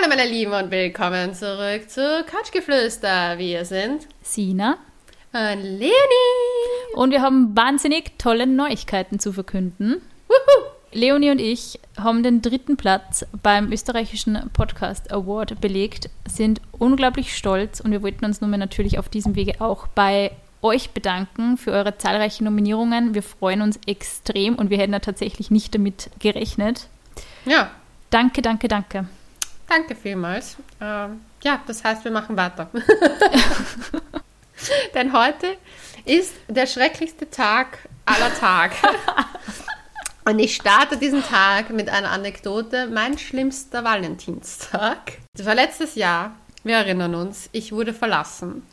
Hallo meine Lieben und willkommen zurück zu Couchgeflüster. Wir sind Sina und Leni. und wir haben wahnsinnig tolle Neuigkeiten zu verkünden. Wuhu. Leonie und ich haben den dritten Platz beim österreichischen Podcast Award belegt, sind unglaublich stolz und wir wollten uns nun mal natürlich auf diesem Wege auch bei euch bedanken für eure zahlreichen Nominierungen. Wir freuen uns extrem und wir hätten da tatsächlich nicht damit gerechnet. Ja, Danke, danke, danke. Danke vielmals. Ähm, ja, das heißt, wir machen weiter. Denn heute ist der schrecklichste Tag aller Tage. Und ich starte diesen Tag mit einer Anekdote. Mein schlimmster Valentinstag. Das war letztes Jahr. Wir erinnern uns. Ich wurde verlassen.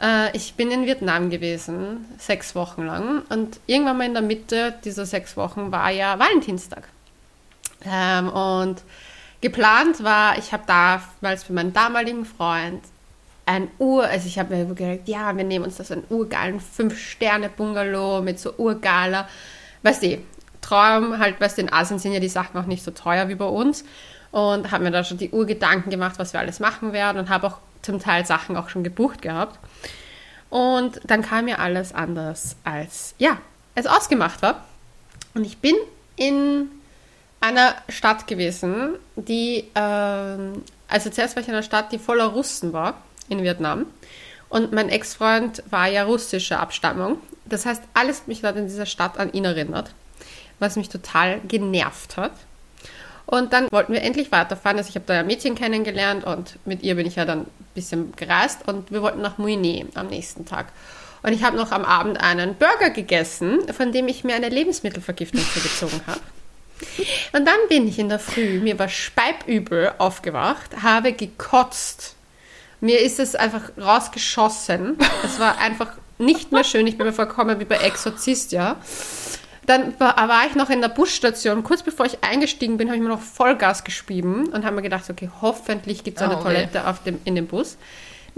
Äh, ich bin in Vietnam gewesen, sechs Wochen lang. Und irgendwann mal in der Mitte dieser sechs Wochen war ja Valentinstag. Ähm, und geplant war, ich habe damals für meinen damaligen Freund ein Ur, also ich habe mir gedacht, ja, wir nehmen uns das einen urgeilen Fünf-Sterne-Bungalow mit so urgeiler, weißt du, Traum, halt, weißt du, in Asien sind ja die Sachen auch nicht so teuer wie bei uns und habe mir da schon die Urgedanken gemacht, was wir alles machen werden und habe auch zum Teil Sachen auch schon gebucht gehabt. Und dann kam mir alles anders als, ja, es ausgemacht war. Und ich bin in einer Stadt gewesen, die, ähm, also zuerst war ich in einer Stadt, die voller Russen war, in Vietnam. Und mein Ex-Freund war ja russischer Abstammung. Das heißt, alles mich dort in dieser Stadt an ihn erinnert, was mich total genervt hat. Und dann wollten wir endlich weiterfahren. Also ich habe da ein Mädchen kennengelernt und mit ihr bin ich ja dann ein bisschen gereist und wir wollten nach Mouinet am nächsten Tag. Und ich habe noch am Abend einen Burger gegessen, von dem ich mir eine Lebensmittelvergiftung zugezogen habe. Und dann bin ich in der Früh, mir war speibübel aufgewacht, habe gekotzt. Mir ist es einfach rausgeschossen. Es war einfach nicht mehr schön. Ich bin mir vorgekommen wie bei Exorzist, ja. Dann war, war ich noch in der Busstation. Kurz bevor ich eingestiegen bin, habe ich mir noch Vollgas gespieben und habe mir gedacht, okay, hoffentlich gibt es eine Oh. Toilette auf dem, in dem Bus.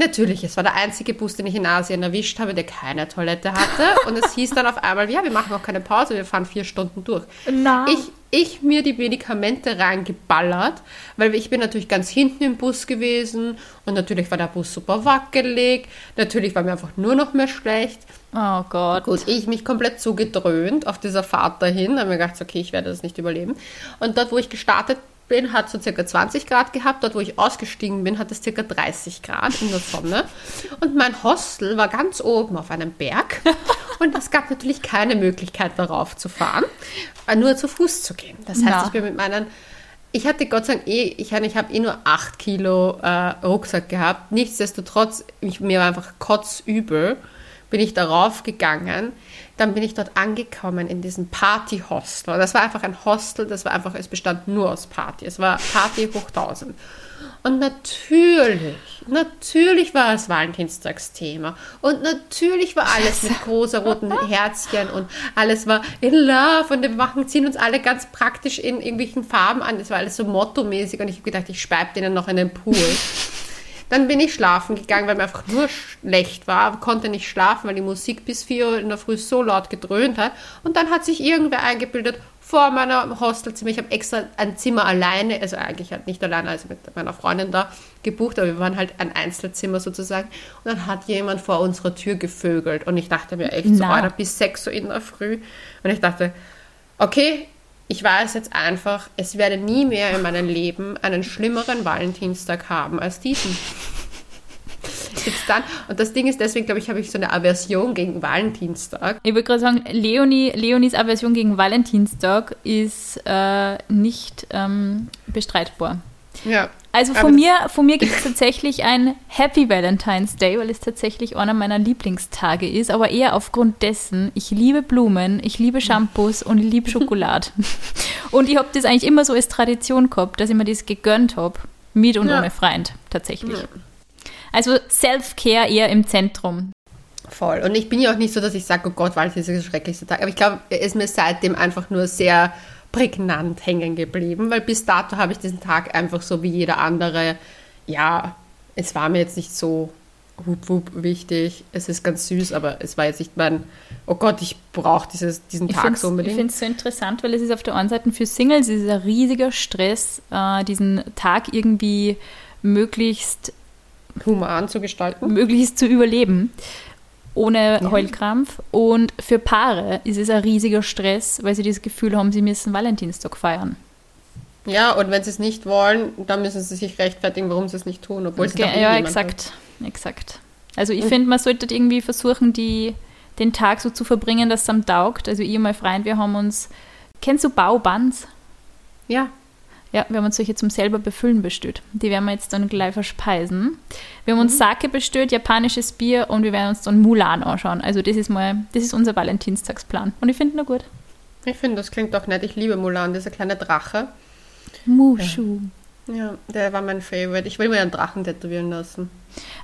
Natürlich, es war der einzige Bus, den ich in Asien erwischt habe, der keine Toilette hatte. Und es hieß dann auf einmal, ja, wir machen auch keine Pause, wir fahren vier Stunden durch. Na. Ich, ich mir die Medikamente reingeballert, weil ich bin natürlich ganz hinten im Bus gewesen und natürlich war der Bus super wackelig. Natürlich war mir einfach nur noch mehr schlecht. Oh Gott. Gut, ich mich komplett so gedröhnt auf dieser Fahrt dahin, habe mir gedacht, okay, ich werde das nicht überleben. Und dort, wo ich gestartet bin, hat so circa 20 Grad gehabt. Dort, wo ich ausgestiegen bin, hat es circa 30 Grad in der Sonne. Und mein Hostel war ganz oben auf einem Berg. Und es gab natürlich keine Möglichkeit, darauf zu fahren, äh, nur zu Fuß zu gehen. Das heißt, Na. ich bin mit meinen ich hatte Gott sei Dank eh, ich, ich habe eh nur 8 Kilo äh, Rucksack gehabt. Nichtsdestotrotz, ich, mir war einfach kotzübel, bin ich darauf gegangen. Dann bin ich dort angekommen in diesem Party-Hostel. Das war einfach ein Hostel, das war einfach, es bestand nur aus Party. Es war Party hoch 1000. Und natürlich, natürlich war es Valentinstagsthema. Und natürlich war alles mit großer roten Herzchen und alles war in love und wir machen, ziehen uns alle ganz praktisch in irgendwelchen Farben an. Das war alles so mottomäßig und ich habe gedacht, ich speibe denen noch in den Pool. Dann bin ich schlafen gegangen, weil mir einfach nur schlecht war, konnte nicht schlafen, weil die Musik bis 4 Uhr in der Früh so laut gedröhnt hat. Und dann hat sich irgendwer eingebildet vor meiner Hostelzimmer. Ich habe extra ein Zimmer alleine, also eigentlich halt nicht alleine, also mit meiner Freundin da gebucht, aber wir waren halt ein Einzelzimmer sozusagen. Und dann hat jemand vor unserer Tür gevögelt. Und ich dachte mir echt so. Alter, bis 6 Uhr in der Früh. Und ich dachte, okay, ich weiß jetzt einfach, es werde nie mehr in meinem Leben einen schlimmeren Valentinstag haben als diesen. Dann, und das Ding ist, deswegen glaube ich, habe ich so eine Aversion gegen Valentinstag. Ich würde gerade sagen, Leonie, Leonies Aversion gegen Valentinstag ist äh, nicht ähm, bestreitbar. Ja. Also von mir, von mir gibt es tatsächlich ein Happy Valentine's Day, weil es tatsächlich einer meiner Lieblingstage ist, aber eher aufgrund dessen, ich liebe Blumen, ich liebe Shampoos und ich liebe Schokolade. und ich habe das eigentlich immer so als Tradition gehabt, dass ich mir das gegönnt habe, mit und Ja. ohne Freund, tatsächlich. Also Self-Care eher im Zentrum. Voll. Und ich bin ja auch nicht so, dass ich sage, oh Gott, Valentinstag ist der schrecklichste Tag. Aber ich glaube, er ist mir seitdem einfach nur sehr prägnant hängen geblieben, weil bis dato habe ich diesen Tag einfach so wie jeder andere, ja, es war mir jetzt nicht so hup, hup, wichtig. Es ist ganz süß, aber es war jetzt nicht mein, oh Gott, ich brauche diesen Ich Tag so unbedingt. Ich finde es so interessant, weil es ist auf der einen Seite für Singles ist ein riesiger Stress, äh, diesen Tag irgendwie möglichst, human zu gestalten. möglichst zu überleben, ohne. Heulkrampf. Und für Paare ist es ein riesiger Stress, weil sie das Gefühl haben, sie müssen Valentinstag feiern. Ja, und wenn sie es nicht wollen, dann müssen sie sich rechtfertigen, warum sie es nicht tun, obwohl sie doch eh ja, exakt, exakt. Also ich finde, man sollte irgendwie versuchen, die, den Tag so zu verbringen, dass es am taugt. Also ich und mein Freund, wir haben uns, kennst du Baubands? Ja, Ja, wir haben uns solche zum selber befüllen bestellt. Die werden wir jetzt dann gleich verspeisen. Wir haben uns Sake bestellt, japanisches Bier und wir werden uns dann Mulan anschauen. Also das ist mal, das ist unser Valentinstagsplan. Und ich finde ihn gut. ich finde, das klingt doch nett. Ich liebe Mulan, dieser kleine Drache. Mushu. Ja, der war mein Favorite. Ich will mir einen Drachen tätowieren lassen.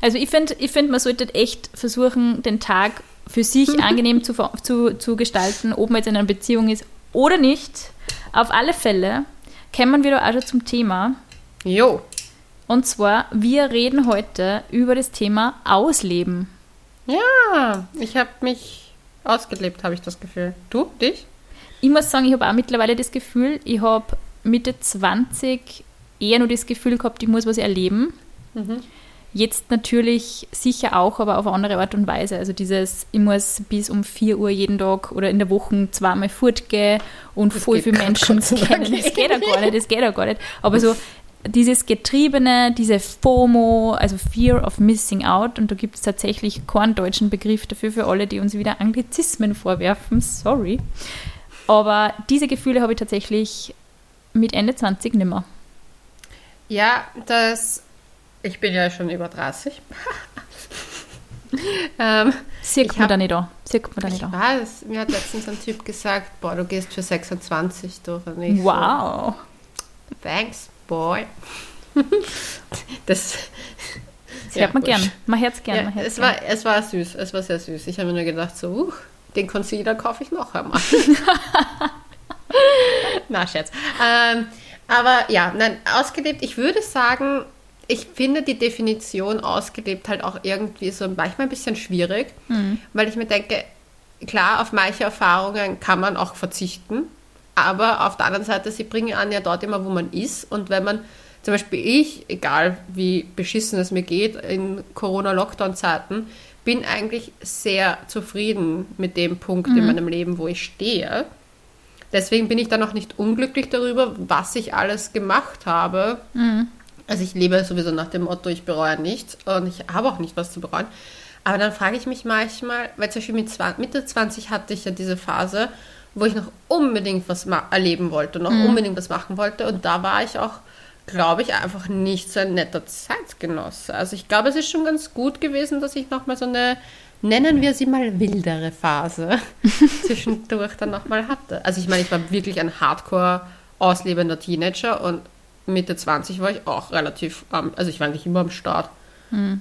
Also ich finde, ich find, man sollte echt versuchen, den Tag für sich angenehm zu, zu, zu gestalten, ob man jetzt in einer Beziehung ist oder nicht. Auf alle Fälle kommen wir da auch schon zum Thema. Jo, Und zwar, wir reden heute über das Thema Ausleben. ja, ich habe mich ausgelebt, habe ich das Gefühl. Du, dich? Ich muss sagen, ich habe auch mittlerweile das Gefühl, ich habe Mitte 20 eher nur das Gefühl gehabt, ich muss was erleben. Mhm. Jetzt natürlich sicher auch, aber auf eine andere Art und Weise. Also dieses, ich muss bis um 4 Uhr jeden Tag oder in der Woche zweimal fortgehen und Das voll viele Menschen Dank kennen. Das geht ja gar nicht, das geht ja gar nicht. Aber so dieses Getriebene, diese FOMO, also Fear of Missing Out, und da gibt es tatsächlich keinen deutschen Begriff dafür für alle, die uns wieder Anglizismen vorwerfen, sorry. Aber diese Gefühle habe ich tatsächlich mit Ende 20 nimmer. Ja, das. Ich bin ja schon über 30. ähm, Sieht Ich man hab- da nicht an. Sieht man da ich nicht an. weiß, mir hat letztens ein Typ gesagt, boah, du gehst für 26 durch. Und ich Wow. So, Thanks, boy. das Das Ja, hört man wurscht. gern. Man hört es gern. ja, man es, gern. war, es war süß, es war sehr süß. Ich habe mir nur gedacht, so, uh, den Concealer kaufe ich noch einmal. Na, Scherz. Ähm, aber ja, nein, ausgelebt, ich würde sagen, ich finde die Definition ausgelebt halt auch irgendwie so manchmal ein bisschen schwierig, weil ich mir denke, klar, auf manche Erfahrungen kann man auch verzichten, aber auf der anderen Seite, sie bringen einen ja dort immer, wo man ist und wenn man zum Beispiel ich, egal wie beschissen es mir geht, in Corona-Lockdown-Zeiten, bin eigentlich sehr zufrieden mit dem Punkt in meinem Leben, wo ich stehe. Deswegen bin ich dann auch nicht unglücklich darüber, was ich alles gemacht habe. Also ich lebe sowieso nach dem Motto, ich bereue nichts und ich habe auch nicht was zu bereuen. Aber dann frage ich mich manchmal, weil zum Beispiel mit 20, Mitte 20 hatte ich ja diese Phase, wo ich noch unbedingt was erleben wollte und noch unbedingt was machen wollte. Und da war ich auch, glaube ich, einfach nicht so ein netter Zeitgenosse. Also ich glaube, es ist schon ganz gut gewesen, dass ich nochmal so eine, nennen wir sie mal wildere Phase zwischendurch dann nochmal hatte. Also ich meine, ich war wirklich ein hardcore auslebender Teenager und Mitte 20 war ich auch relativ, am also ich war eigentlich immer am Start. Hm.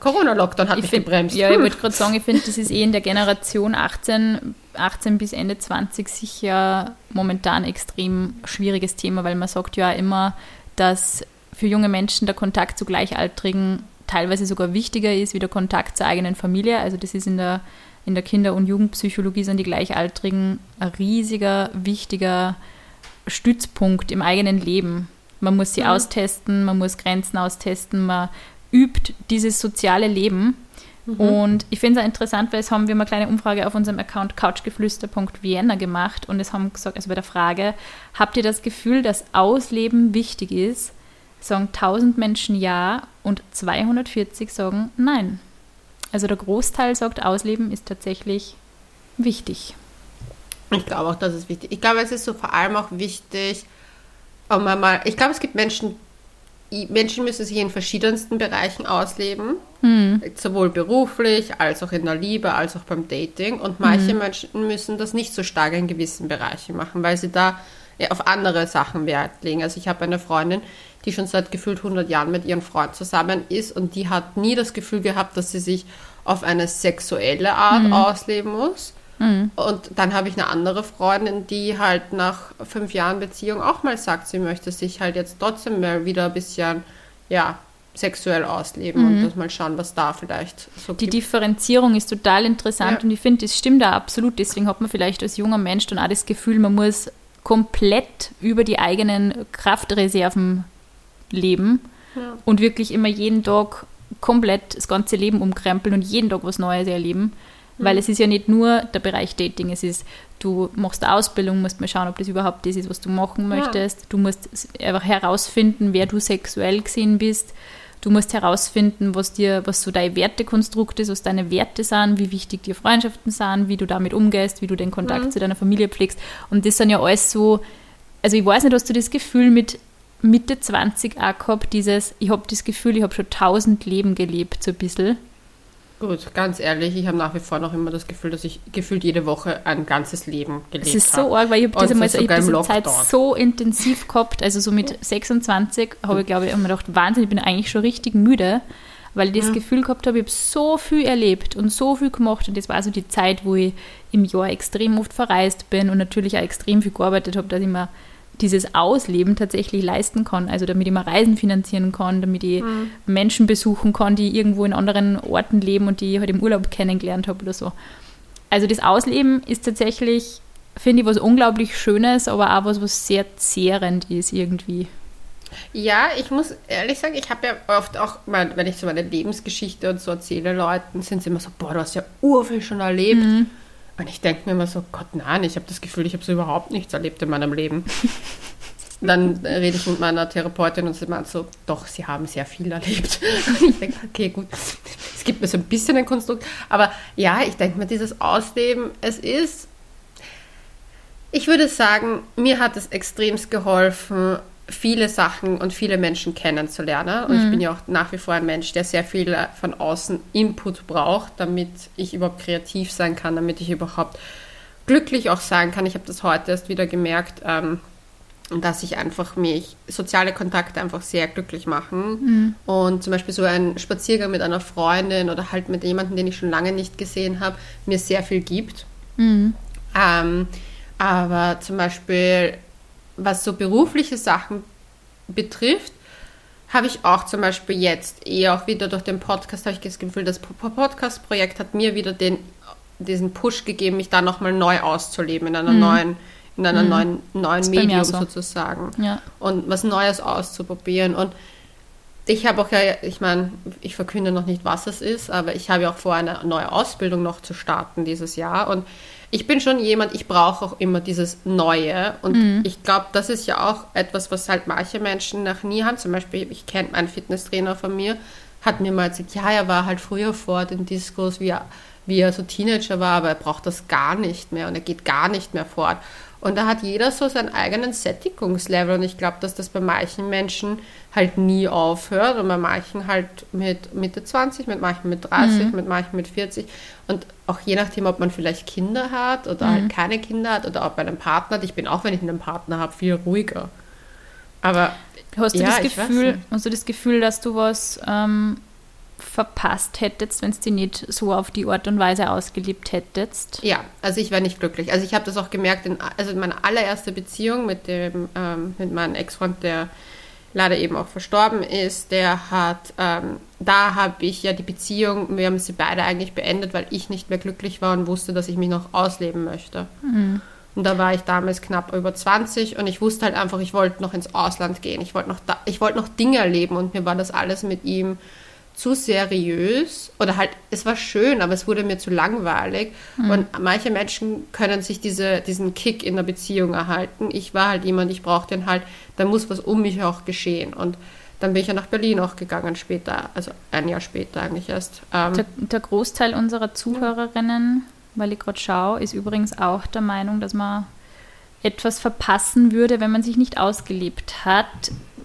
Corona-Lockdown hat Ich mich find, gebremst. ja, ich Hm. wollte gerade sagen, ich finde, das ist eh in der Generation 18, 18 bis Ende 20 sicher momentan extrem schwieriges Thema, weil man sagt ja immer, dass für junge Menschen der Kontakt zu Gleichaltrigen teilweise sogar wichtiger ist wie der Kontakt zur eigenen Familie. Also das ist in der, in der Kinder- und Jugendpsychologie sind die Gleichaltrigen ein riesiger, wichtiger Stützpunkt im eigenen Leben. Man muss sie Mhm. austesten, man muss Grenzen austesten, man übt dieses soziale Leben. Mhm. Und ich finde es auch interessant, weil es haben wir mal eine kleine Umfrage auf unserem Account couchgeflüster.vienna gemacht und es haben gesagt, also bei der Frage, habt ihr das Gefühl, dass Ausleben wichtig ist? Sagen 1000 Menschen ja und 240 sagen nein. Also der Großteil sagt, Ausleben ist tatsächlich wichtig. Ich glaube auch, das ist wichtig. Ich glaube, es ist so vor allem auch wichtig, um mal, ich glaube, es gibt Menschen, Menschen müssen sich in verschiedensten Bereichen ausleben, sowohl beruflich als auch in der Liebe, als auch beim Dating. Und manche Menschen müssen das nicht so stark in gewissen Bereichen machen, weil sie da auf andere Sachen Wert legen. Also ich habe eine Freundin, die schon seit gefühlt 100 Jahren mit ihrem Freund zusammen ist und die hat nie das Gefühl gehabt, dass sie sich auf eine sexuelle Art ausleben muss. Und dann habe ich eine andere Freundin, die halt nach fünf Jahren Beziehung auch mal sagt, sie möchte sich halt jetzt trotzdem mal wieder ein bisschen, ja, sexuell ausleben und das mal schauen, was da vielleicht so Die gibt. Differenzierung ist total interessant Ja. und ich finde, das stimmt da absolut. Deswegen hat man vielleicht als junger Mensch dann auch das Gefühl, man muss komplett über die eigenen Kraftreserven leben Ja. und wirklich immer jeden Tag komplett das ganze Leben umkrempeln und jeden Tag was Neues erleben. Weil es ist ja nicht nur der Bereich Dating, es ist, du machst eine Ausbildung, musst mal schauen, ob das überhaupt das ist, was du machen Ja. möchtest. Du musst einfach herausfinden, wer du sexuell gesehen bist. Du musst herausfinden, was dir, was so dein Wertekonstrukt ist, was deine Werte sind, wie wichtig dir Freundschaften sind, wie du damit umgehst, wie du den Kontakt zu deiner Familie pflegst. Und das sind ja alles so, also ich weiß nicht, hast du das Gefühl mit Mitte 20 auch gehabt, dieses, ich habe das Gefühl, ich habe schon tausend Leben gelebt, so ein bisschen. Gut, ganz ehrlich, ich habe nach wie vor noch immer das Gefühl, dass ich gefühlt jede Woche ein ganzes Leben gelebt Es ist habe. so arg, weil ich habe diese, mal, so ich hab diese Zeit so intensiv gehabt, also so mit 26 habe ich, glaube ich, immer gedacht, Wahnsinn, ich bin eigentlich schon richtig müde, weil ich das Gefühl gehabt habe, ich habe so viel erlebt und so viel gemacht und das war so die Zeit, wo ich im Jahr extrem oft verreist bin und natürlich auch extrem viel gearbeitet habe, dass ich mir dieses Ausleben tatsächlich leisten kann, also damit ich mir Reisen finanzieren kann, damit ich Menschen besuchen kann, die irgendwo in anderen Orten leben und die ich halt im Urlaub kennengelernt habe oder so. Also das Ausleben ist tatsächlich, finde ich, was unglaublich Schönes, aber auch was, was sehr zehrend ist irgendwie. Ja, ich muss ehrlich sagen, ich habe ja oft auch, wenn ich so meine Lebensgeschichte und so erzähle Leuten, sind sie immer so, boah, du hast ja urviel schon erlebt. Und ich denke mir immer so, Gott, nein, ich habe das Gefühl, ich habe so überhaupt nichts erlebt in meinem Leben. Dann rede ich mit meiner Therapeutin und sie meint so, doch, sie haben sehr viel erlebt. Und ich denke, okay, gut, es gibt mir so ein bisschen ein Konstrukt. Aber ja, ich denke mir, dieses Ausleben, es ist ich würde sagen, mir hat es extremst geholfen, viele Sachen und viele Menschen kennenzulernen. Und ich bin ja auch nach wie vor ein Mensch, der sehr viel von außen Input braucht, damit ich überhaupt kreativ sein kann, damit ich überhaupt glücklich auch sein kann. Ich habe das heute erst wieder gemerkt, ähm, dass ich einfach mich, soziale Kontakte einfach sehr glücklich machen. Und zum Beispiel so ein Spaziergang mit einer Freundin oder halt mit jemandem, den ich schon lange nicht gesehen habe, mir sehr viel gibt. Ähm, aber zum Beispiel, was so berufliche Sachen betrifft, habe ich auch zum Beispiel jetzt eher auch wieder durch den Podcast, habe ich das Gefühl, das Po- Podcast-Projekt hat mir wieder den, diesen Push gegeben, mich da nochmal neu auszuleben in einer neuen, in einer neuen, neuen mir Medium so. sozusagen. Ja. Und was Neues auszuprobieren. Und ich habe auch ja, ich meine, ich verkünde noch nicht, was es ist, aber ich habe ja auch vor, eine neue Ausbildung noch zu starten dieses Jahr. Und ich bin schon jemand, ich brauche auch immer dieses Neue. Und ich glaube, das ist ja auch etwas, was halt manche Menschen noch nie haben. Zum Beispiel, ich kenne einen Fitnesstrainer von mir, hat mir mal gesagt, ja, er war halt früher vor den Discos, wie er, wie er so Teenager war, aber er braucht das gar nicht mehr und er geht gar nicht mehr fort. Und da hat jeder so seinen eigenen Sättigungslevel und ich glaube, dass das bei manchen Menschen halt nie aufhört und bei manchen halt mit Mitte 20, mit manchen mit 30, mit manchen mit 40 und auch je nachdem, ob man vielleicht Kinder hat oder halt keine Kinder hat oder ob man einen Partner hat. Ich bin auch, wenn ich einen Partner habe, viel ruhiger. Aber Hast du Ja, das Gefühl, hast du das Gefühl, dass du was ähm, verpasst hättest, wenn es dir nicht so auf die Art und Weise ausgelebt hättest? Ja, also ich war nicht glücklich. Also ich habe das auch gemerkt, in, also in meiner allererste Beziehung mit dem, ähm, mit meinem Ex-Freund, der leider eben auch verstorben ist, der hat, ähm, da habe ich ja die Beziehung, wir haben sie beide eigentlich beendet, weil ich nicht mehr glücklich war und wusste, dass ich mich noch ausleben möchte. Und da war ich damals knapp über 20 und ich wusste halt einfach, ich wollte noch ins Ausland gehen. Ich wollte noch, da, ich wollte noch Dinge erleben und mir war das alles mit ihm zu seriös oder halt, es war schön, aber es wurde mir zu langweilig. Und manche Menschen können sich diese, diesen Kick in der Beziehung erhalten. Ich war halt jemand, ich brauchte den halt, da muss was um mich auch geschehen. Und dann bin ich ja nach Berlin auch gegangen später, also ein Jahr später eigentlich erst. Ähm, Der, der Großteil unserer Zuhörerinnen, weil ich gerade schaue, ist übrigens auch der Meinung, dass man etwas verpassen würde, wenn man sich nicht ausgelebt hat.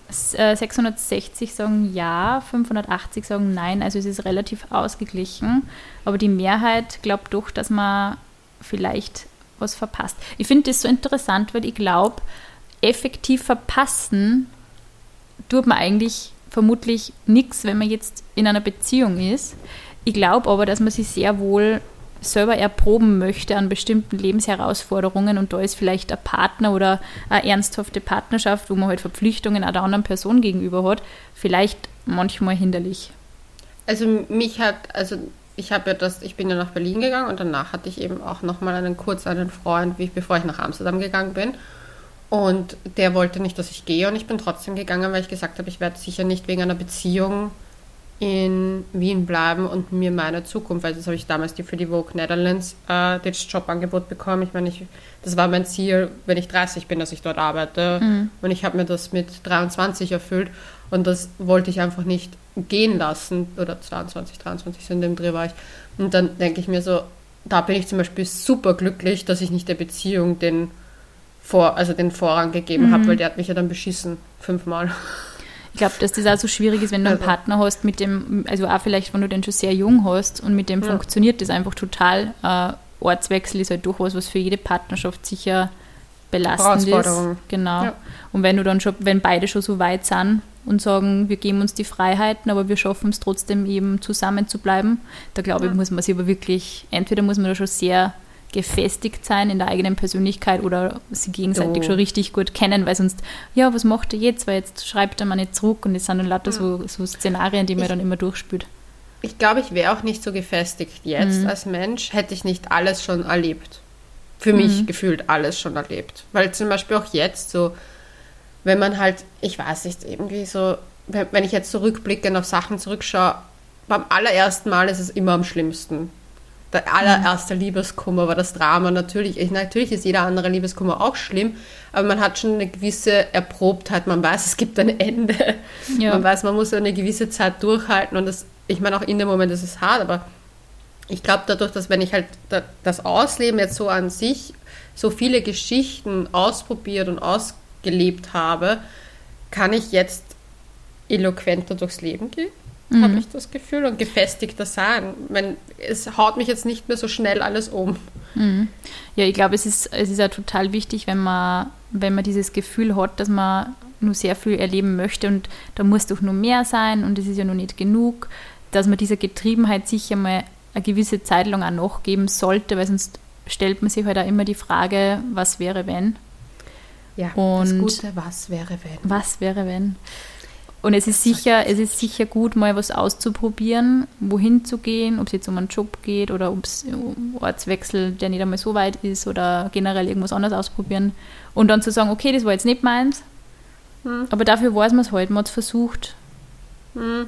S- äh, 660 sagen ja, 580 sagen nein, also es ist relativ ausgeglichen. Aber die Mehrheit glaubt doch, dass man vielleicht was verpasst. Ich finde das so interessant, weil ich glaube, effektiv verpassen tut man eigentlich vermutlich nichts, wenn man jetzt in einer Beziehung ist. Ich glaube aber, dass man sich sehr wohl selber erproben möchte an bestimmten Lebensherausforderungen und da ist vielleicht ein Partner oder eine ernsthafte Partnerschaft, wo man halt Verpflichtungen einer anderen Person gegenüber hat, vielleicht manchmal hinderlich. Also mich hat, also ich habe ja das, ich bin ja nach Berlin gegangen und danach hatte ich eben auch nochmal einen kurz einen Freund, wie, bevor ich nach Amsterdam gegangen bin. Und der wollte nicht, dass ich gehe und ich bin trotzdem gegangen, weil ich gesagt habe, ich werde sicher nicht wegen einer Beziehung in Wien bleiben und mir meine Zukunft, weil das habe ich damals die, für die Vogue Netherlands äh, das Jobangebot bekommen. Ich meine, ich, das war mein Ziel, wenn ich 30 bin, dass ich dort arbeite. Mhm. Und ich habe mir das mit 23 erfüllt und das wollte ich einfach nicht gehen lassen. Oder 22, 23 sind dem Dreh war ich. Und dann denke ich mir so, da bin ich zum Beispiel super glücklich, dass ich nicht der Beziehung den, Vor, also den Vorrang gegeben mhm. habe, weil der hat mich ja dann beschissen, fünfmal. Ich glaube, dass das auch so schwierig ist, wenn du einen also. Partner hast, mit dem, also auch vielleicht, wenn du den schon sehr jung hast und mit dem ja. funktioniert das einfach total. Äh, Ortswechsel ist halt durchaus was für jede Partnerschaft sicher belastend ist. Genau. Ja. Und wenn du dann schon, wenn beide schon so weit sind und sagen, wir geben uns die Freiheiten, aber wir schaffen es trotzdem eben zusammen zu bleiben, da glaube ja. ich, muss man sich aber wirklich, entweder muss man da schon sehr gefestigt sein in der eigenen Persönlichkeit oder sie gegenseitig oh. schon richtig gut kennen, weil sonst, ja, was macht er jetzt? Weil jetzt schreibt er mal nicht zurück und es sind dann lauter so, so Szenarien, die man ich, dann immer durchspürt. Ich glaube, ich wäre auch nicht so gefestigt jetzt mhm. als Mensch, hätte ich nicht alles schon erlebt. Für mhm. mich gefühlt alles schon erlebt. Weil zum Beispiel auch jetzt so, wenn man halt, ich weiß nicht, irgendwie so, wenn ich jetzt zurückblicke auf Sachen zurückschaue, beim allerersten Mal ist es immer am schlimmsten der allererste. Liebeskummer war das Drama. Natürlich, natürlich ist jeder andere Liebeskummer auch schlimm, aber man hat schon eine gewisse Erprobtheit. Man weiß, es gibt ein Ende. Ja. Man weiß, man muss eine gewisse Zeit durchhalten und das, ich meine, auch in dem Moment ist es hart, aber ich glaube dadurch, dass wenn ich halt das Ausleben jetzt so an sich, so viele Geschichten ausprobiert und ausgelebt habe, kann ich jetzt eloquenter durchs Leben gehen mhm. habe ich das Gefühl, und gefestigter sein. Wenn, es haut mich jetzt nicht mehr so schnell alles um. Mhm. Ja, ich glaube, es ist, es ist ja total wichtig, wenn man, wenn man dieses Gefühl hat, dass man nur sehr viel erleben möchte und da muss doch nur mehr sein und es ist ja noch nicht genug, dass man dieser Getriebenheit sicher mal eine gewisse Zeit lang auch nachgeben sollte, weil sonst stellt man sich halt auch immer die Frage, was wäre wenn? Ja, und das Gute, was wäre wenn? Was wäre wenn? Und es ist sicher, es ist sicher gut, mal was auszuprobieren, wohin zu gehen, ob es jetzt um einen Job geht oder ob es um Ortswechsel, der nicht einmal so weit ist oder generell irgendwas anderes ausprobieren. Und dann zu sagen, okay, das war jetzt nicht meins, hm. aber dafür weiß man es halt, man hat es versucht. Hm.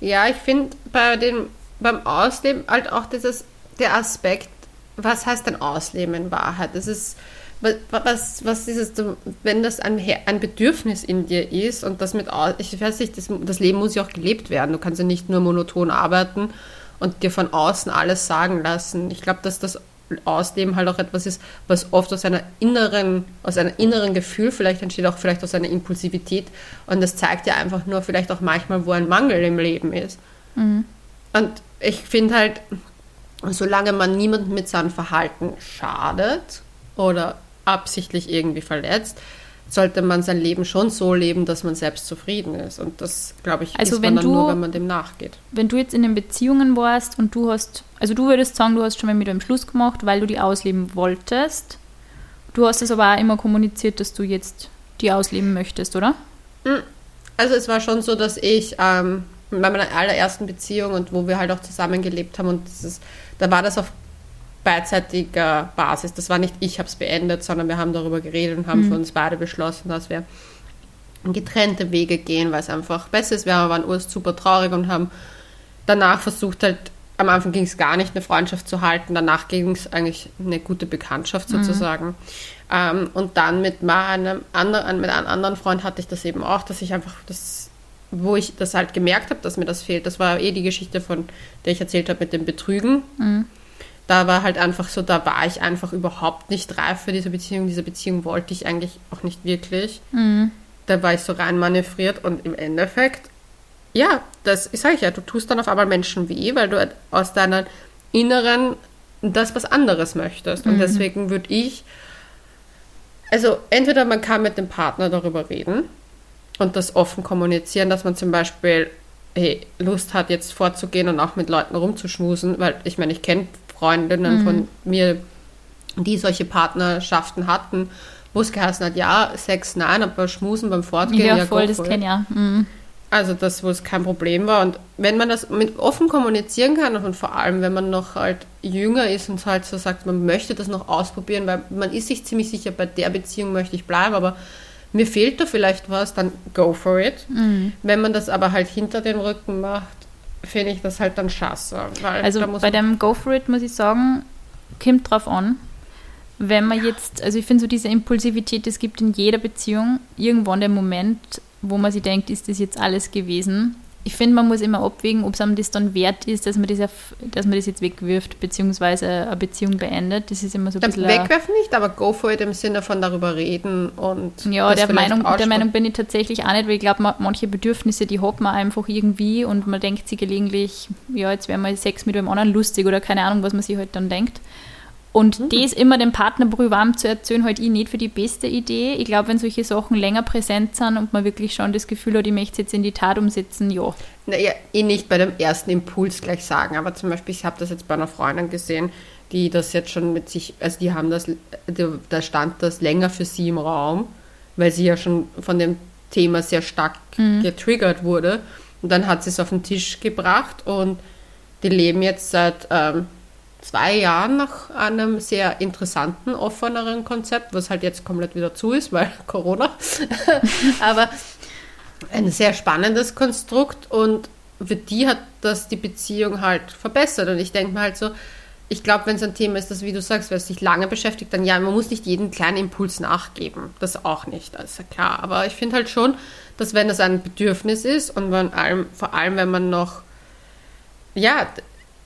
Ja, ich finde bei dem, beim Ausleben halt auch dieses, der Aspekt, was heißt denn Ausleben in Wahrheit? Das ist was, was ist es, wenn das ein, ein Bedürfnis in dir ist und das mit, ich weiß nicht, das, das Leben muss ja auch gelebt werden. Du kannst ja nicht nur monoton arbeiten und dir von außen alles sagen lassen. Ich glaube, dass das Ausleben halt auch etwas ist, was oft aus einer inneren, aus einem inneren Gefühl vielleicht entsteht, auch vielleicht aus einer Impulsivität. Und das zeigt ja einfach nur vielleicht auch manchmal, wo ein Mangel im Leben ist. Mhm. Und ich finde halt, solange man niemandem mit seinem Verhalten schadet oder absichtlich irgendwie verletzt, sollte man sein Leben schon so leben, dass man selbst zufrieden ist. Und das, glaube ich, also ist man dann du, nur, wenn man dem nachgeht. Wenn du jetzt in den Beziehungen warst und du hast, also du würdest sagen, du hast schon mal mit einem Schluss gemacht, weil du die ausleben wolltest. Du hast es aber auch immer kommuniziert, dass du jetzt die ausleben möchtest, oder? Hm. Also es war schon so, dass ich ähm, bei meiner allerersten Beziehung und wo wir halt auch zusammengelebt haben und ist, da war das auf beidseitiger Basis. Das war nicht ich habe es beendet, sondern wir haben darüber geredet und haben mhm. für uns beide beschlossen, dass wir getrennte Wege gehen, weil es einfach besser ist. Wir waren urst super traurig und haben danach versucht halt, am Anfang ging es gar nicht, eine Freundschaft zu halten, danach ging es eigentlich eine gute Bekanntschaft mhm. sozusagen. Mhm. Ähm, und dann mit meinem anderen, mit einem anderen Freund hatte ich das eben auch, dass ich einfach das wo ich das halt gemerkt habe, dass mir das fehlt. Das war eh die Geschichte, von der ich erzählt habe mit dem Betrügen. Mhm da war halt einfach so, da war ich einfach überhaupt nicht reif für diese Beziehung. Diese Beziehung wollte ich eigentlich auch nicht wirklich. Mhm. Da war ich so rein manövriert und im Endeffekt, ja, das sage ich ja, du tust dann auf einmal Menschen weh, weil du aus deiner Inneren das was anderes möchtest. Und mhm. deswegen würde ich, also entweder man kann mit dem Partner darüber reden und das offen kommunizieren, dass man zum Beispiel hey, Lust hat, jetzt vorzugehen und auch mit Leuten rumzuschmusen, weil ich meine, ich kenne Freundinnen Mhm. von mir, die solche Partnerschaften hatten, wo es geheißen hat, ja, Sex nein, aber Schmusen beim Fortgehen, Ja, ja, voll, das kenne ja. Mhm. Also das, wo es kein Problem war. Und wenn man das mit offen kommunizieren kann und vor allem, wenn man noch halt jünger ist und halt so sagt, man möchte das noch ausprobieren, weil man ist sich ziemlich sicher, bei der Beziehung möchte ich bleiben, aber mir fehlt da vielleicht was, dann go for it. Mhm. Wenn man das aber halt hinter dem Rücken macht, finde ich das halt dann scheiße. Also da muss bei dem Go for it muss ich sagen, kommt drauf an. Wenn man jetzt, also ich finde so diese Impulsivität, es gibt in jeder Beziehung irgendwann den Moment, wo man sich denkt, ist das jetzt alles gewesen? Ich finde, man muss immer abwägen, ob es einem das dann wert ist, dass man das, auf, dass man das jetzt wegwirft, beziehungsweise eine Beziehung beendet. Das ist immer so ein bisschen... wegwerfen nicht, aber go for it im Sinne von darüber reden und Ja, der Meinung, der. Meinung bin ich tatsächlich auch nicht, weil ich glaube, manche Bedürfnisse, die hat man einfach irgendwie und man denkt sich gelegentlich, ja, jetzt wäre mal Sex mit einem anderen lustig oder keine Ahnung, was man sich halt dann denkt. Und Mhm. das immer dem Partner privat zu erzählen, halt ich nicht für die beste Idee. Ich glaube, wenn solche Sachen länger präsent sind und man wirklich schon das Gefühl hat, ich möchte es jetzt in die Tat umsetzen, ja. Naja, eh nicht bei dem ersten Impuls gleich sagen, aber zum Beispiel, ich habe das jetzt bei einer Freundin gesehen, die das jetzt schon mit sich, also die haben das, da stand das länger für sie im Raum, weil sie ja schon von dem Thema sehr stark getriggert wurde. Und dann hat sie es auf den Tisch gebracht und die leben jetzt seit ähm, zwei Jahren nach einem sehr interessanten, offeneren Konzept, was halt jetzt komplett wieder zu ist, weil Corona. aber ein sehr spannendes Konstrukt und für die hat das die Beziehung halt verbessert. Und ich denke mir halt so, ich glaube, wenn es ein Thema ist, das, wie du sagst, wer sich lange beschäftigt, dann ja, man muss nicht jeden kleinen Impuls nachgeben. Das auch nicht, das ist ja klar. Aber ich finde halt schon, dass wenn das ein Bedürfnis ist und man allem, vor allem, wenn man noch, ja,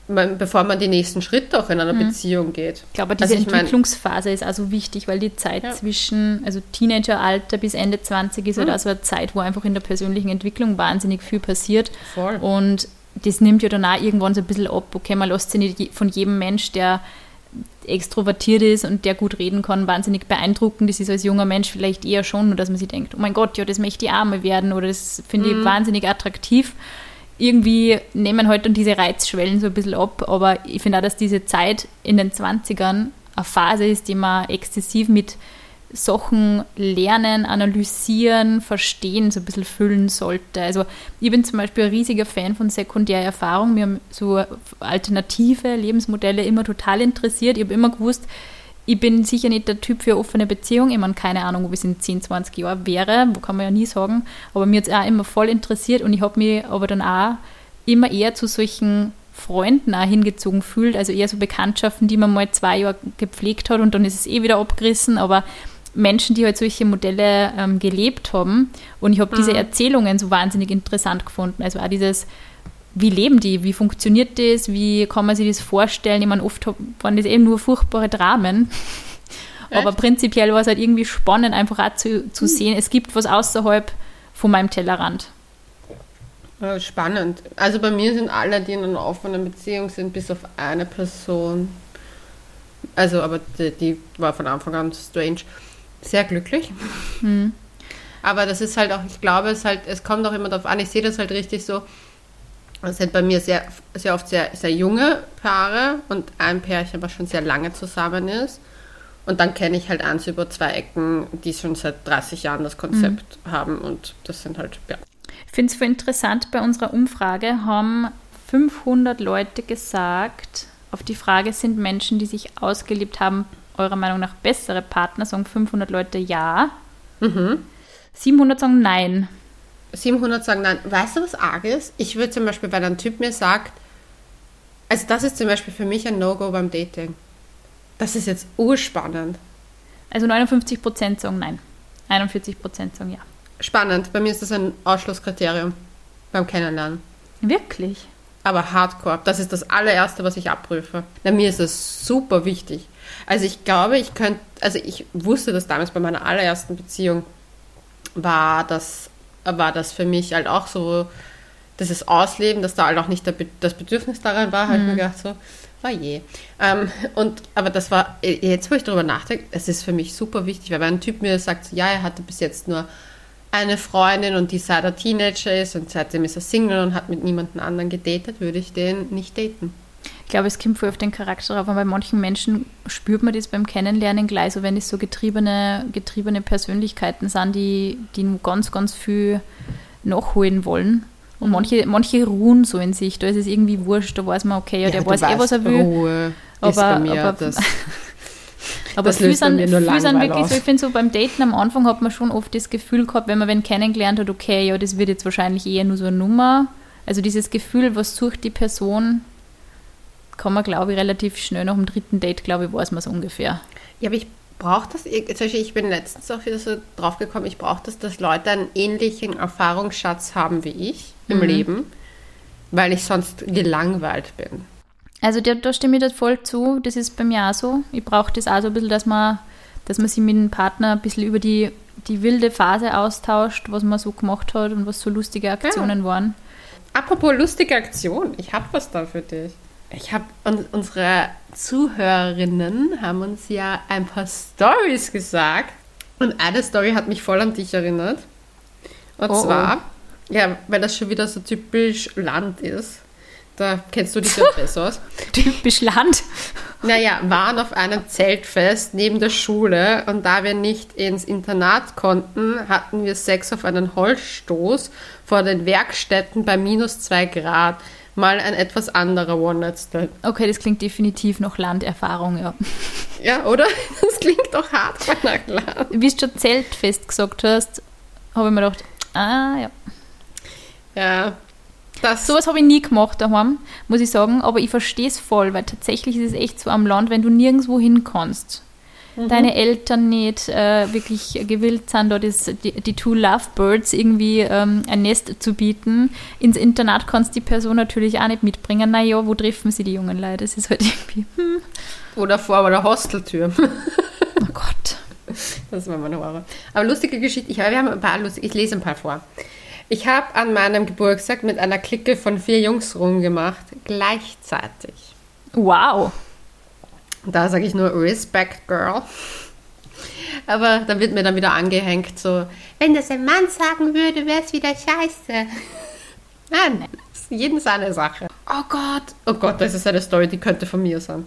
man, bevor man die nächsten Schritte auch in einer Beziehung geht. Ich glaube, diese Also ich mein- Entwicklungsphase ist also wichtig, weil die Zeit Ja. zwischen, also Teenageralter bis Ende 20 ist halt Mhm. also eine Zeit, wo einfach in der persönlichen Entwicklung wahnsinnig viel passiert. Voll. Und das nimmt ja dann auch irgendwann so ein bisschen ab. Okay, man lässt sich nicht von jedem Mensch, der extrovertiert ist und der gut reden kann, wahnsinnig beeindrucken. Das ist als junger Mensch vielleicht eher schon, nur dass man sich denkt, oh mein Gott, ja, das möchte ich auch mal werden oder das finde Mhm. ich wahnsinnig attraktiv. Irgendwie nehmen halt dann diese Reizschwellen so ein bisschen ab, aber ich finde auch, dass diese Zeit in den 20ern eine Phase ist, die man exzessiv mit Sachen lernen, analysieren, verstehen, so ein bisschen füllen sollte. Also ich bin zum Beispiel ein riesiger Fan von Sekundärerfahrung. Mir haben so alternative Lebensmodelle immer total interessiert. Ich habe immer gewusst, ich bin sicher nicht der Typ für eine offene Beziehung. Ich meine, keine Ahnung, ob es in 10, 20 Jahren wäre, wo kann man ja nie sagen. Aber mir hat es auch immer voll interessiert und ich habe mich aber dann auch immer eher zu solchen Freunden auch hingezogen fühlt, also eher so Bekanntschaften, die man mal zwei Jahre gepflegt hat und dann ist es eh wieder abgerissen, aber Menschen, die halt solche Modelle ähm, gelebt haben. Und ich habe diese Erzählungen so wahnsinnig interessant gefunden, also auch dieses, wie leben die, wie funktioniert das, wie kann man sich das vorstellen, ich meine, oft waren das eben nur furchtbare Dramen, aber Echt? prinzipiell war es halt irgendwie spannend, einfach auch zu, zu sehen, es gibt was außerhalb von meinem Tellerrand. Spannend. Also bei mir sind alle, die in einer offenen Beziehung sind, bis auf eine Person, also aber die, die war von Anfang an strange, sehr glücklich. Hm. Aber das ist halt auch, ich glaube, es halt, es kommt auch immer darauf an, ich sehe das halt richtig so. Es sind bei mir sehr, sehr oft sehr, sehr junge Paare und ein Pärchen, was schon sehr lange zusammen ist. Und dann kenne ich halt eins über zwei Ecken, die schon seit 30 Jahren das Konzept haben und das sind halt, ja. Ich finde es voll interessant, bei unserer Umfrage haben 500 Leute gesagt, auf die Frage, sind Menschen, die sich ausgelebt haben, eurer Meinung nach bessere Partner, sagen 500 Leute ja. 700 sagen nein. 700 sagen nein. Weißt du, was arg ist? Ich würde zum Beispiel, wenn ein Typ mir sagt, also das ist zum Beispiel für mich ein No-Go beim Dating. Das ist jetzt urspannend. Also 59 Prozent sagen nein. 41 Prozent sagen ja. Spannend. Bei mir ist das ein Ausschlusskriterium beim Kennenlernen. Wirklich? Aber Hardcore, das ist das allererste, was ich abprüfe. Na, mir ist das super wichtig. Also ich glaube, ich könnte, also ich wusste das damals bei meiner allerersten Beziehung, war das, war das für mich halt auch so, dieses Ausleben, dass da halt auch nicht der, Be- das Bedürfnis daran war, habe ich mir gedacht so, war je. Ähm, und, aber das war, jetzt wo ich darüber nachdenke, es ist für mich super wichtig, weil wenn ein Typ mir sagt, ja, er hatte bis jetzt nur eine Freundin und die seit er Teenager ist und seitdem ist er Single und hat mit niemandem anderen gedatet, würde ich den nicht daten. Ich glaube, es kommt voll auf den Charakter drauf. Und bei manchen Menschen spürt man das beim Kennenlernen gleich, so wenn es so getriebene, getriebene Persönlichkeiten sind, die, die nur ganz, ganz viel nachholen wollen. Und manche, manche ruhen so in sich. Da ist es irgendwie wurscht, da weiß man, okay, ja, der du weiß eh, was er will. Ruhe ist Aber- bei mir aber- das. Aber Das löst bei sind, mir nur viele sind wirklich so, aus. ich finde so beim Daten am Anfang hat man schon oft das Gefühl gehabt, wenn man wen kennengelernt hat, okay, ja, das wird jetzt wahrscheinlich eher nur so eine Nummer. Also dieses Gefühl, was sucht die Person, kann man, glaube ich, relativ schnell nach dem dritten Date, glaube ich, weiß man es ungefähr. Ja, aber ich brauche das, ich- zum Beispiel, ich bin letztens auch wieder so drauf gekommen, ich brauche das, dass Leute einen ähnlichen Erfahrungsschatz haben wie ich im Leben, weil ich sonst gelangweilt bin. Also da, da stimme ich dir voll zu, das ist bei mir auch so. Ich brauche das auch so ein bisschen, dass man, dass man sich mit dem Partner ein bisschen über die, die wilde Phase austauscht, was man so gemacht hat und was so lustige Aktionen waren. Apropos lustige Aktion, ich habe was da für dich. Ich habe un unsere Zuhörerinnen haben uns ja ein paar Stories gesagt und eine Story hat mich voll an dich erinnert. Und Oh, oh. zwar, ja, weil das schon wieder so typisch Land ist. Da kennst du dich ja besser aus. Typisch Land. Naja, waren auf einem Zeltfest neben der Schule und da wir nicht ins Internat konnten, hatten wir Sex auf einen Holzstoß vor den Werkstätten bei minus zwei Grad. Mal ein etwas anderer One-Night-Stand. Okay, das klingt definitiv nach Landerfahrung, ja. Ja, oder? Das klingt doch hart nach Land. Wie du schon Zeltfest gesagt hast, habe ich mir gedacht, ah ja. Ja, das Sowas habe ich nie gemacht daheim, muss ich sagen, aber ich verstehe es voll, weil tatsächlich ist es echt so am Land, wenn du nirgendwo hin kannst. Deine Eltern nicht äh, wirklich gewillt sind, da das, die, die Two Lovebirds irgendwie ähm, ein Nest zu bieten. Ins Internat kannst die Person natürlich auch nicht mitbringen. Naja, wo treffen sie die jungen Leute? Das ist halt irgendwie, hm, oder vor der Hosteltür. oh Gott. Das war meine Horror. Aber lustige Geschichte. Ich, wir haben ein paar lustige, ich lese ein paar vor. Ich habe an meinem Geburtstag mit einer Clique von vier Jungs rumgemacht, gleichzeitig. Wow. Da sage ich nur Respect, Girl. Aber da wird mir dann wieder angehängt, so, wenn das ein Mann sagen würde, wäre es wieder scheiße. Nein, ist jeden seine Sache. Oh Gott. Oh Gott, das ist eine Story, die könnte von mir sein.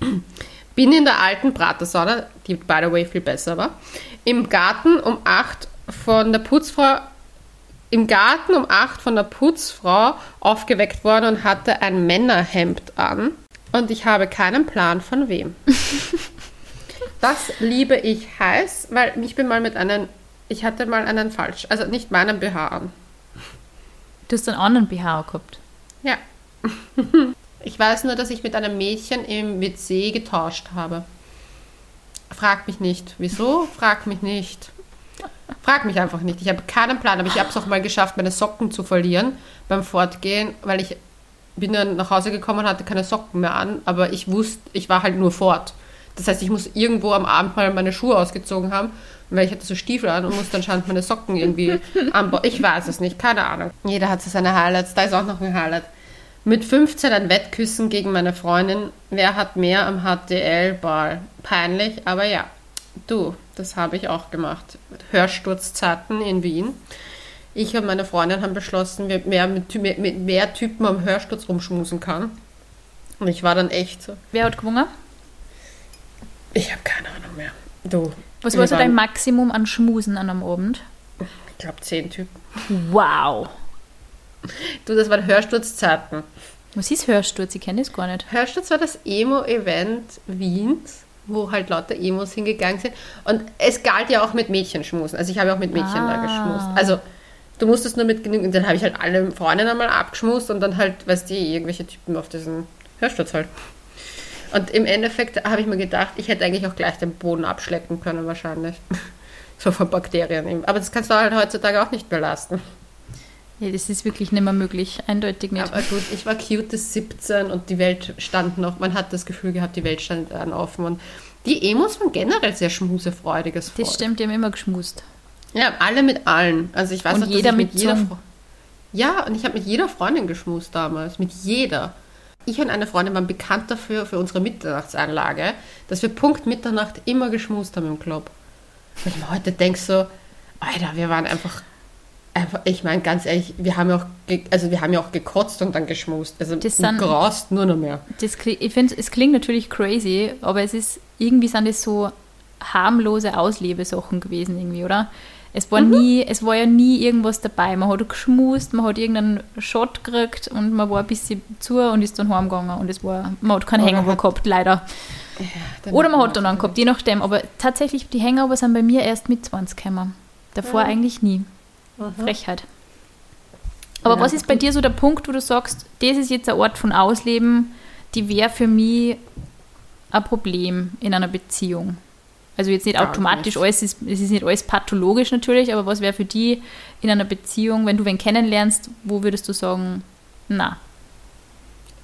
Bin in der alten Pratersauna, die by the way viel besser war, im Garten um 8 von der Putzfrau im Garten um 8 von der Putzfrau aufgeweckt worden und hatte ein Männerhemd an. Und ich habe keinen Plan von wem. Das liebe ich heiß, weil ich bin mal mit einem, ich hatte mal einen falsch, also nicht meinen BH an. Du hast einen anderen BH gehabt. Ja. Ich weiß nur, dass ich mit einem Mädchen im WC getauscht habe. Frag mich nicht. Wieso? Frag mich nicht. Frag mich einfach nicht. Ich habe keinen Plan, aber ich habe es auch mal geschafft, meine Socken zu verlieren beim Fortgehen, weil ich bin dann nach Hause gekommen und hatte keine Socken mehr an, aber ich wusste, ich war halt nur fort. Das heißt, ich muss irgendwo am Abend mal meine Schuhe ausgezogen haben, weil ich hatte so Stiefel an und musste anscheinend meine Socken irgendwie anbauen. Ich weiß es nicht, keine Ahnung. Jeder hat so seine Highlights. Da ist auch noch ein Highlight. Mit 15 ein Wettküssen gegen meine Freundin. Wer hat mehr am HTL-Ball? Peinlich, aber ja. Du, das habe ich auch gemacht. Hörsturzzeiten in Wien. Ich und meine Freundin haben beschlossen, wer mehr mit, mit, mit mehr Typen am Hörsturz rumschmusen kann. Und ich war dann echt so. Wer hat gewonnen? Ich habe keine Ahnung mehr. Du. Was wir war so dein Maximum an Schmusen an einem Abend? Ich glaube, zehn Typen. Wow. Du, das waren Hörsturzzeiten. Was ist Hörsturz? Ich kenne das gar nicht. Hörsturz war das Emo-Event Wiens, wo halt lauter Emos hingegangen sind. Und es galt ja auch mit Mädchen schmusen. Also ich habe auch mit Mädchen da Ah. geschmust. Also du musstest nur mit genügend. Und dann habe ich halt alle Freundinnen einmal abgeschmust und dann halt, weißt du, irgendwelche Typen auf diesen Hörsturz halt. Und im Endeffekt habe ich mir gedacht, ich hätte eigentlich auch gleich den Boden abschlecken können, wahrscheinlich. So von Bakterien. eben. Aber das kannst du halt heutzutage auch nicht belasten. Ja, das ist wirklich nicht mehr möglich. Eindeutig nicht. Aber gut, ich war cutes 17 und die Welt stand noch, man hat das Gefühl gehabt, die Welt stand dann offen. Und die Emos waren generell sehr schmusefreudiges Volk. das stimmt, die haben immer geschmust. Ja, alle mit allen. Also ich weiß Und noch, dass jeder mit mit jeder. Fre- Ja, und ich habe mit jeder Freundin geschmust damals. Mit jeder. Ich und eine Freundin waren bekannt dafür, für unsere Mitternachtsanlage, dass wir Punkt Mitternacht immer geschmust haben im Club. Wenn ich mir heute denke so, Alter, wir waren einfach Einfach, ich meine, ganz ehrlich, wir haben ja auch, also wir haben ja auch gekotzt und dann geschmust. Also Das du sind- graust nur noch mehr. Das, ich finde, es klingt natürlich crazy, aber es ist, irgendwie sind das so harmlose Auslebesachen gewesen irgendwie, oder? Es war nie, es war ja nie irgendwas dabei. Man hat geschmust, man hat irgendeinen Shot gekriegt und man war ein bisschen zu und ist dann heimgegangen und es war, man hat keinen Hangover gehabt, leider. Dann Oder man hat dann einen gehabt, je nachdem. Aber tatsächlich, die Hangover sind bei mir erst mit 20 gekommen. Davor Ja. eigentlich nie. Aha. Frechheit. Aber Ja, was ist bei dir so der Punkt, wo du sagst, das ist jetzt ein Ort von Ausleben, die wäre für mich ein Problem in einer Beziehung? Also jetzt nicht Gar automatisch nicht. alles, ist, es ist nicht alles pathologisch natürlich, aber was wäre für die in einer Beziehung, wenn du wen kennenlernst, wo würdest du sagen, na,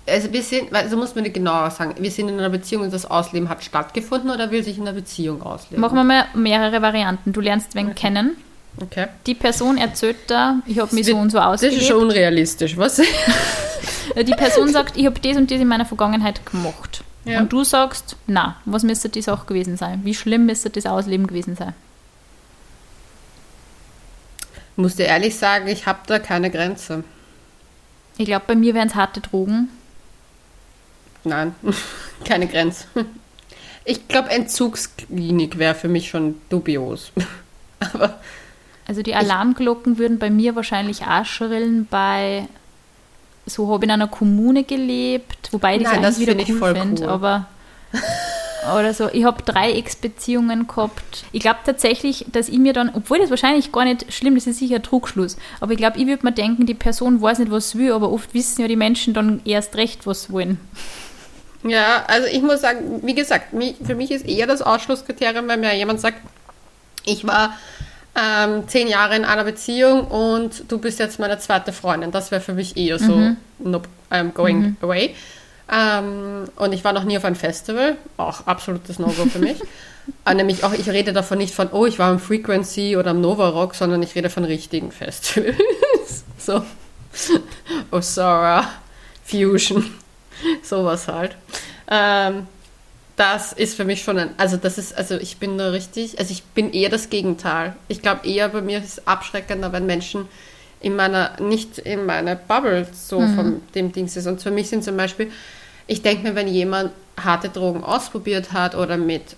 Also wir sind, also muss man nicht genauer sagen, wir sind in einer Beziehung und das Ausleben hat stattgefunden oder will sich in einer Beziehung ausleben? machen wir mal mehrere Varianten. Du lernst wen kennen, Okay. die Person erzählt da, ich habe mich so und so Das ist ausgelebt. schon unrealistisch, was? Die Person sagt, ich habe das und das in meiner Vergangenheit gemacht. Ja. Und du sagst, na, was müsste das auch gewesen sein? Wie schlimm müsste das Ausleben gewesen sein? Ich muss dir ehrlich sagen, ich habe da keine Grenze. Ich glaube, bei mir wären es harte Drogen. Nein, keine Grenze. Ich glaube, Entzugsklinik wäre für mich schon dubios. Aber Also die Alarmglocken würden bei mir wahrscheinlich auch schrillen bei, so habe ich in einer Kommune gelebt, wobei ich das Nein, das eigentlich wieder finde ich cool voll finde, cool. aber oder so, ich habe drei Ex-Beziehungen gehabt. Ich glaube tatsächlich, dass ich mir dann, obwohl das wahrscheinlich gar nicht schlimm, das ist sicher ein Trugschluss, aber ich glaube, ich würde mir denken, die Person weiß nicht, was sie will, aber oft wissen ja die Menschen dann erst recht, was sie wollen. ja, also ich muss sagen, wie gesagt, für mich ist eher das Ausschlusskriterium, wenn mir jemand sagt, ich war ähm, zehn Jahre in einer Beziehung und du bist jetzt meine zweite Freundin. Das wäre für mich eher so, nope, I'm going away. Ähm, und ich war noch nie auf einem Festival, auch absolutes No-Go für mich. äh, nämlich auch, ich rede davon nicht von, oh, ich war am Frequency oder am Nova Rock, sondern ich rede von richtigen Festivals. so, Osara, Fusion, sowas halt. Ähm, das ist für mich schon ein, also das ist, also ich bin da richtig, also ich bin eher das Gegenteil. Ich glaube eher bei mir ist es abschreckender, wenn Menschen in meiner, nicht in meiner Bubble so von dem Dings ist. Und für mich sind zum Beispiel, ich denke mir, wenn jemand harte Drogen ausprobiert hat oder mit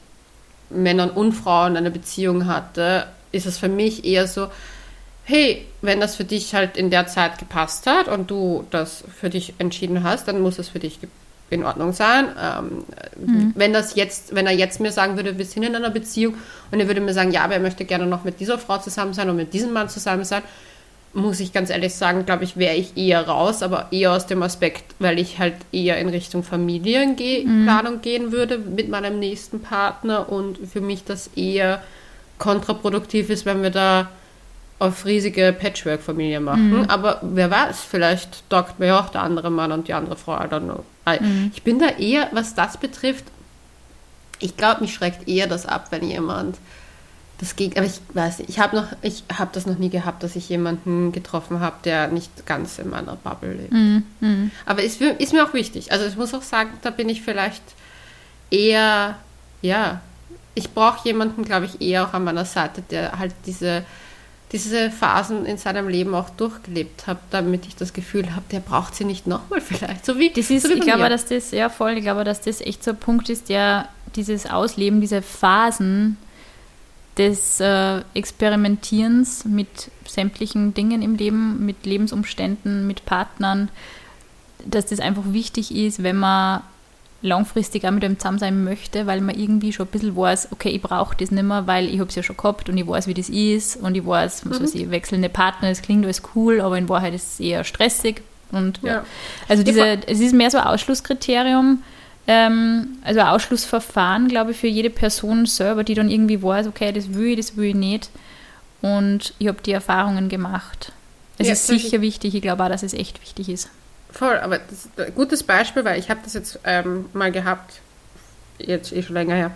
Männern und Frauen eine Beziehung hatte, ist es für mich eher so, hey, wenn das für dich halt in der Zeit gepasst hat und du das für dich entschieden hast, dann muss es für dich ge- in Ordnung sein. Ähm, Wenn das jetzt, wenn er jetzt mir sagen würde, wir sind in einer Beziehung und er würde mir sagen, ja, aber er möchte gerne noch mit dieser Frau zusammen sein und mit diesem Mann zusammen sein, muss ich ganz ehrlich sagen, glaube ich, wäre ich eher raus, aber eher aus dem Aspekt, weil ich halt eher in Richtung Familienplanung gehen würde mit meinem nächsten Partner und für mich das eher kontraproduktiv ist, wenn wir da auf riesige Patchwork-Familie machen. Aber wer weiß, vielleicht dockt mir auch der andere Mann und die andere Frau, I don't know. Ich bin da eher, was das betrifft, ich glaube, mich schreckt eher das ab, wenn jemand das geht, aber ich weiß nicht, ich habe noch, ich habe das noch nie gehabt, dass ich jemanden getroffen habe, der nicht ganz in meiner Bubble lebt. Mhm. Aber ist, ist mir auch wichtig. Also ich muss auch sagen, da bin ich vielleicht eher, ja, ich brauche jemanden, glaube ich, eher auch an meiner Seite, der halt diese, diese Phasen in seinem Leben auch durchgelebt hat, damit ich das Gefühl habe, der braucht sie nicht nochmal vielleicht. So wie, Das ist, so wie ich glaube, dass das, ja voll, ich glaube, dass das echt so ein Punkt ist, der dieses Ausleben, diese Phasen des äh, Experimentierens mit sämtlichen Dingen im Leben, mit Lebensumständen, mit Partnern, dass das einfach wichtig ist, wenn man langfristig auch mit dem zusammen sein möchte, weil man irgendwie schon ein bisschen weiß, okay, ich brauche das nicht mehr, weil ich habe es ja schon gehabt und ich weiß, wie das ist und ich weiß, was weiß ich, wechselnde Partner, das klingt alles cool, aber in Wahrheit ist es eher stressig und ja. Ja. Also diese, es ist mehr so ein Ausschlusskriterium, ähm, also ein Ausschlussverfahren, glaube ich, für jede Person selber, die dann irgendwie weiß, okay, das will ich, das will ich nicht. Und ich habe die Erfahrungen gemacht. Es Ja, ist sicher wichtig, ich glaube auch, dass es echt wichtig ist. Voll, aber das ist ein gutes Beispiel, weil ich habe das jetzt ähm, mal gehabt, jetzt eh schon länger her,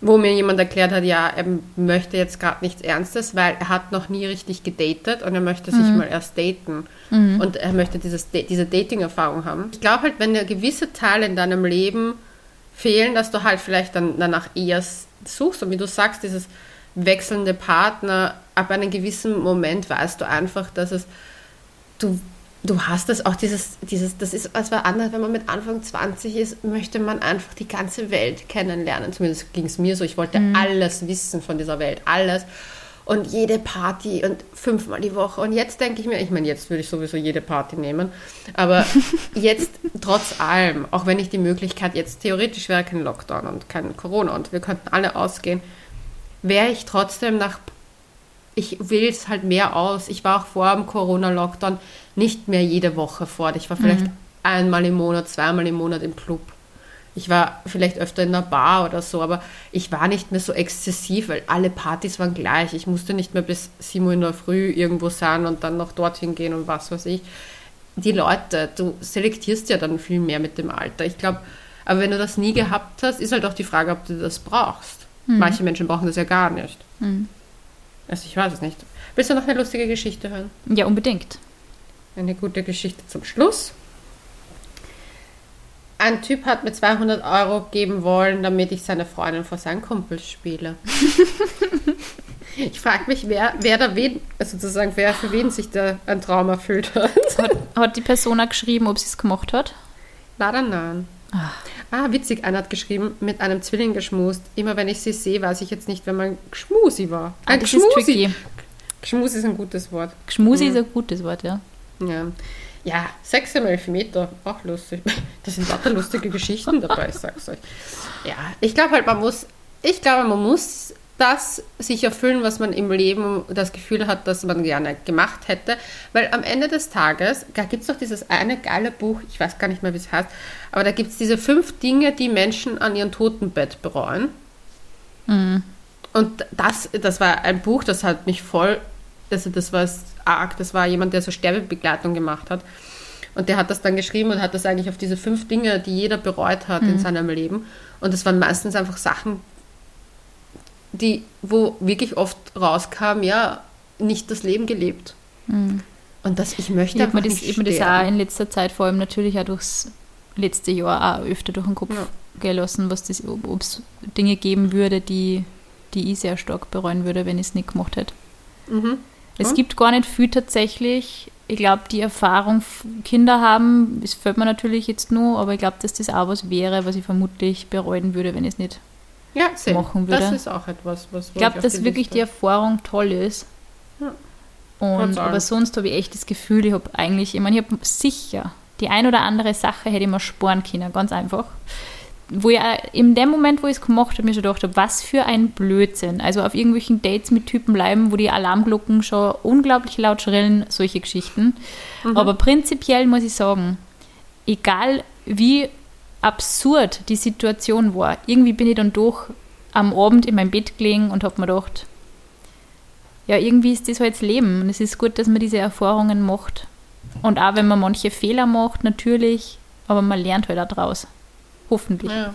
wo mir jemand erklärt hat, ja, er möchte jetzt gerade nichts Ernstes, weil er hat noch nie richtig gedatet und er möchte sich mal erst daten. Und er möchte dieses, diese Dating-Erfahrung haben. Ich glaube halt, wenn dir gewisse Teile in deinem Leben fehlen, dass du halt vielleicht dann danach eher suchst und wie du sagst, dieses wechselnde Partner, ab einem gewissen Moment weißt du einfach, dass es, du, du hast das auch dieses, dieses, das ist als war anders, wenn man mit Anfang 20 ist, möchte man einfach die ganze Welt kennenlernen. Zumindest ging es mir so. Ich wollte mhm. alles wissen von dieser Welt, alles. Und jede Party und fünfmal die Woche. Und jetzt denke ich mir, ich meine, jetzt würde ich sowieso jede Party nehmen. Aber jetzt, trotz allem, auch wenn ich die Möglichkeit, jetzt theoretisch wäre kein Lockdown und kein Corona und wir könnten alle ausgehen, wäre ich trotzdem nach ich wähle es halt mehr aus. Ich war auch vor dem Corona-Lockdown nicht mehr jede Woche fort. Ich war vielleicht mhm. einmal im Monat, zweimal im Monat im Club. Ich war vielleicht öfter in einer Bar oder so, aber ich war nicht mehr so exzessiv, weil alle Partys waren gleich. Ich musste nicht mehr bis 7 Uhr in der Früh irgendwo sein und dann noch dorthin gehen und was weiß ich. Die Leute, du selektierst ja dann viel mehr mit dem Alter. Ich glaube, aber wenn du das nie gehabt hast, ist halt auch die Frage, ob du das brauchst. Mhm. Manche Menschen brauchen das ja gar nicht. Mhm. Also ich weiß es nicht. Willst du noch eine lustige Geschichte hören? Ja, unbedingt. Eine gute Geschichte zum Schluss. Ein Typ hat mir 200 Euro geben wollen, damit ich seine Freundin vor seinen Kumpels spiele. ich frage mich, wer, wer da wen, also sozusagen, wer für wen sich da ein Traum erfüllt hat. Hat, hat die Person auch geschrieben, ob sie es gemacht hat? Leider nein. Ach. Ah, witzig, einer hat geschrieben, mit einem Zwilling geschmust. Immer wenn ich sie sehe, weiß ich jetzt nicht, wenn man Geschmusi war. Ah, ein das Geschmusi. ist tricky. Geschmusi ist ein gutes Wort. Geschmusi mhm. ist ein gutes Wort, ja. Ja. Ja, 6 im Elfmeter, auch lustig. Das sind lauter lustige Geschichten dabei, ich sag's euch. Ja, ich glaube halt, man muss, ich glaube, man muss das sich erfüllen, was man im Leben das Gefühl hat, dass man gerne gemacht hätte. Weil am Ende des Tages, da gibt es doch dieses eine geile Buch, ich weiß gar nicht mehr, wie es heißt, aber da gibt es diese fünf Dinge, die Menschen an ihrem Totenbett bereuen. Mhm. Und das, das war ein Buch, das hat mich voll, also das war arg, das war jemand, der so Sterbebegleitung gemacht hat. Und der hat das dann geschrieben und hat das eigentlich auf diese fünf Dinge, die jeder bereut hat mhm. in seinem Leben. Und das waren meistens einfach Sachen, die, wo wirklich oft rauskam, ja, nicht das Leben gelebt. Mhm. Und das, ich möchte ich einfach das, nicht Ich habe mir das auch in letzter Zeit, vor allem natürlich auch durchs letzte Jahr, auch öfter durch den Kopf ja. gelassen, was das, ob es Dinge geben würde, die, die ich sehr stark bereuen würde, wenn ich es nicht gemacht hätte. Mhm. Es gibt gar nicht viel tatsächlich. Ich glaube, die Erfahrung, Kinder haben, das fällt mir natürlich jetzt nur, aber ich glaube, dass das auch was wäre, was ich vermutlich bereuen würde, wenn ich es nicht ja, machen würde. Das ist auch etwas, was ich glaube, dass wirklich die Erfahrung toll ist. Ja. Und, aber sonst habe ich echt das Gefühl, ich habe eigentlich, ich meine, ich habe sicher die ein oder andere Sache hätte ich mir sparen können, ganz einfach. Wo ich in dem Moment, wo ich es gemacht habe, mir schon gedacht habe, was für ein Blödsinn. Also auf irgendwelchen Dates mit Typen bleiben, wo die Alarmglocken schon unglaublich laut schrillen, solche Geschichten. Mhm. Aber prinzipiell muss ich sagen, egal wie absurd die Situation war. Irgendwie bin ich dann doch am Abend in meinem Bett gelegen und habe mir gedacht, ja, irgendwie ist das halt das Leben. Und es ist gut, dass man diese Erfahrungen macht. Und auch wenn man manche Fehler macht, natürlich, aber man lernt halt auch draus. Hoffentlich. Ja,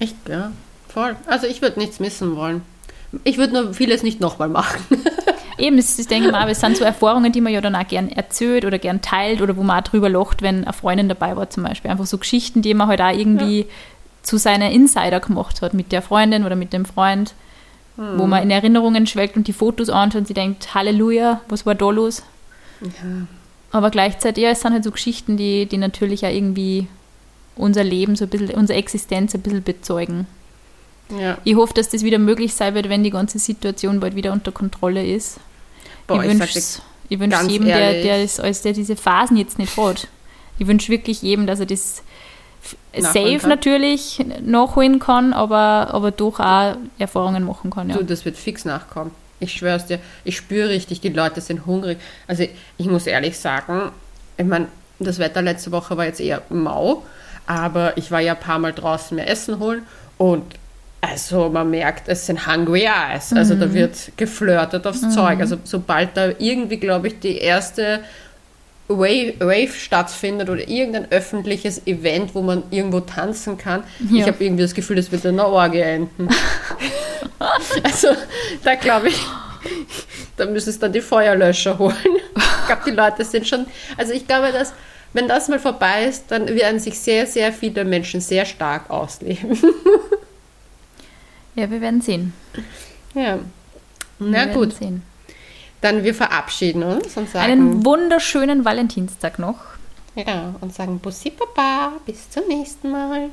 echt, ja. Voll. Also ich würde nichts missen wollen. Ich würde nur vieles nicht nochmal machen. Eben, das, das denke ich mal, es sind so Erfahrungen, die man ja dann auch gern erzählt oder gern teilt oder wo man auch drüber lacht, wenn eine Freundin dabei war zum Beispiel. Einfach so Geschichten, die man halt auch irgendwie ja. zu seiner Insider gemacht hat mit der Freundin oder mit dem Freund, hm. wo man in Erinnerungen schwelgt und die Fotos anschaut und sie denkt, Halleluja, was war da los? Ja. Aber gleichzeitig, ja, es sind halt so Geschichten, die, die natürlich auch irgendwie unser Leben, so ein bisschen, unsere Existenz ein bisschen bezeugen. Ja. Ich hoffe, dass das wieder möglich sein wird, wenn die ganze Situation bald wieder unter Kontrolle ist. Boah, ich wünsche ich wünsch jedem, der, der, ist, der diese Phasen jetzt nicht hat. Ich wünsche wirklich jedem, dass er das safe kann. natürlich nachholen kann, aber, aber doch auch Erfahrungen machen kann. Ja. Du, das wird fix nachkommen. Ich schwöre es dir, ich spüre richtig, die Leute sind hungrig. Also ich muss ehrlich sagen, ich meine, das Wetter letzte Woche war jetzt eher mau, aber ich war ja ein paar Mal draußen mehr Essen holen und also man merkt, es sind Hungry Eyes. Also mhm. da wird geflirtet aufs mhm. Zeug. Also sobald da irgendwie, glaube ich, die erste Wave, Wave, stattfindet oder irgendein öffentliches Event, wo man irgendwo tanzen kann. Ja. Ich habe irgendwie das Gefühl, das wird in der Orgie enden. also da glaube ich, da müssen es dann die Feuerlöscher holen. Ich glaube, die Leute sind schon, also ich glaube, dass wenn das mal vorbei ist, dann werden sich sehr, sehr viele Menschen sehr stark ausleben. Ja, wir werden sehen. Ja. Na gut. Sehen. dann wir verabschieden uns und sagen, Einen wunderschönen Valentinstag noch. ja, und sagen Bussi Baba, bis zum nächsten Mal.